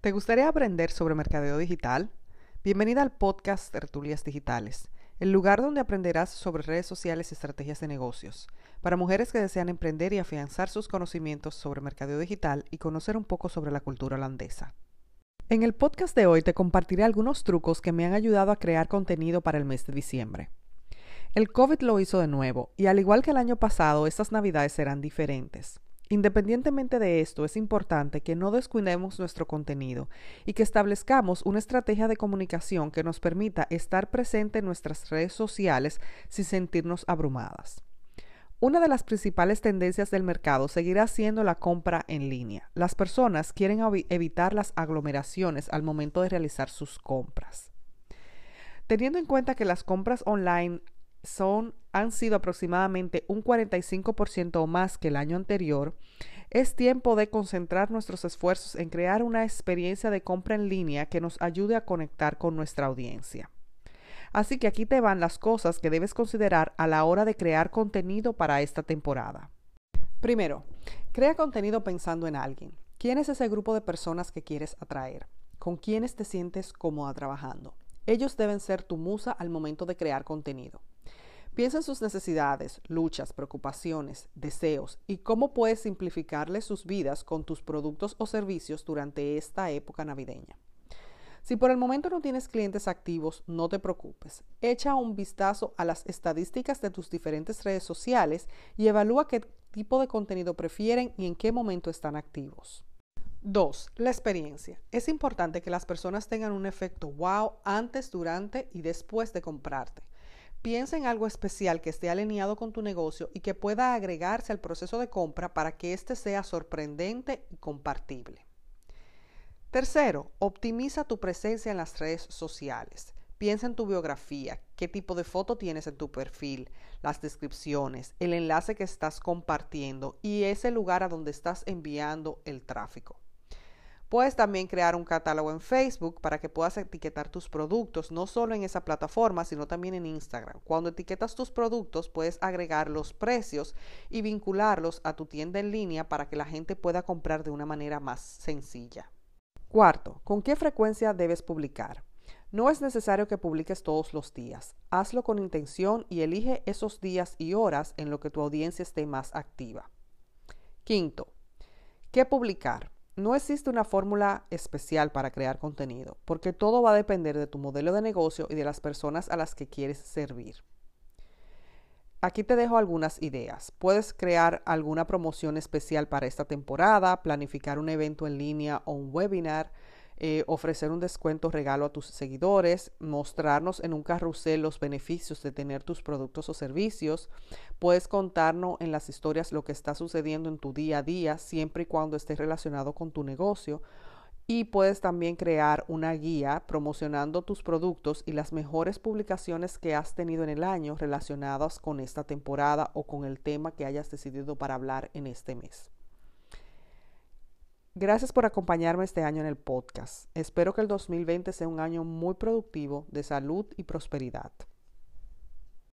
¿Te gustaría aprender sobre mercadeo digital? Bienvenida al podcast Tertulias Digitales, el lugar donde aprenderás sobre redes sociales y estrategias de negocios, para mujeres que desean emprender y afianzar sus conocimientos sobre mercadeo digital y conocer un poco sobre la cultura holandesa. En el podcast de hoy te compartiré algunos trucos que me han ayudado a crear contenido para el mes de diciembre. El COVID lo hizo de nuevo, y al igual que el año pasado, estas navidades serán diferentes. Independientemente de esto, es importante que no descuidemos nuestro contenido y que establezcamos una estrategia de comunicación que nos permita estar presente en nuestras redes sociales sin sentirnos abrumadas. Una de las principales tendencias del mercado seguirá siendo la compra en línea. Las personas quieren evitar las aglomeraciones al momento de realizar sus compras. Teniendo en cuenta que las compras online son, han sido aproximadamente un 45% o más que el año anterior, es tiempo de concentrar nuestros esfuerzos en crear una experiencia de compra en línea que nos ayude a conectar con nuestra audiencia. Así que aquí te van las cosas que debes considerar a la hora de crear contenido para esta temporada. Primero, crea contenido pensando en alguien. ¿Quién es ese grupo de personas que quieres atraer? ¿Con quiénes te sientes cómoda trabajando? Ellos deben ser tu musa al momento de crear contenido. Piensa en sus necesidades, luchas, preocupaciones, deseos y cómo puedes simplificarles sus vidas con tus productos o servicios durante esta época navideña. Si por el momento no tienes clientes activos, no te preocupes. Echa un vistazo a las estadísticas de tus diferentes redes sociales y evalúa qué tipo de contenido prefieren y en qué momento están activos. 2. La experiencia. Es importante que las personas tengan un efecto wow antes, durante y después de comprarte. Piensa en algo especial que esté alineado con tu negocio y que pueda agregarse al proceso de compra para que éste sea sorprendente y compartible. Tercero, optimiza tu presencia en las redes sociales. Piensa en tu biografía, qué tipo de foto tienes en tu perfil, las descripciones, el enlace que estás compartiendo y ese lugar a donde estás enviando el tráfico. Puedes también crear un catálogo en Facebook para que puedas etiquetar tus productos, no solo en esa plataforma, sino también en Instagram. Cuando etiquetas tus productos, puedes agregar los precios y vincularlos a tu tienda en línea para que la gente pueda comprar de una manera más sencilla. Cuarto, ¿con qué frecuencia debes publicar? No es necesario que publiques todos los días. Hazlo con intención y elige esos días y horas en lo que tu audiencia esté más activa. Quinto, ¿qué publicar? No existe una fórmula especial para crear contenido, porque todo va a depender de tu modelo de negocio y de las personas a las que quieres servir. Aquí te dejo algunas ideas. Puedes crear alguna promoción especial para esta temporada, planificar un evento en línea o un webinar, eh, ofrecer un descuento regalo a tus seguidores, mostrarnos en un carrusel los beneficios de tener tus productos o servicios. Puedes contarnos en las historias lo que está sucediendo en tu día a día, siempre y cuando esté relacionado con tu negocio. Y puedes también crear una guía promocionando tus productos y las mejores publicaciones que has tenido en el año relacionadas con esta temporada o con el tema que hayas decidido para hablar en este mes. Gracias por acompañarme este año en el podcast. Espero que el 2020 sea un año muy productivo de salud y prosperidad.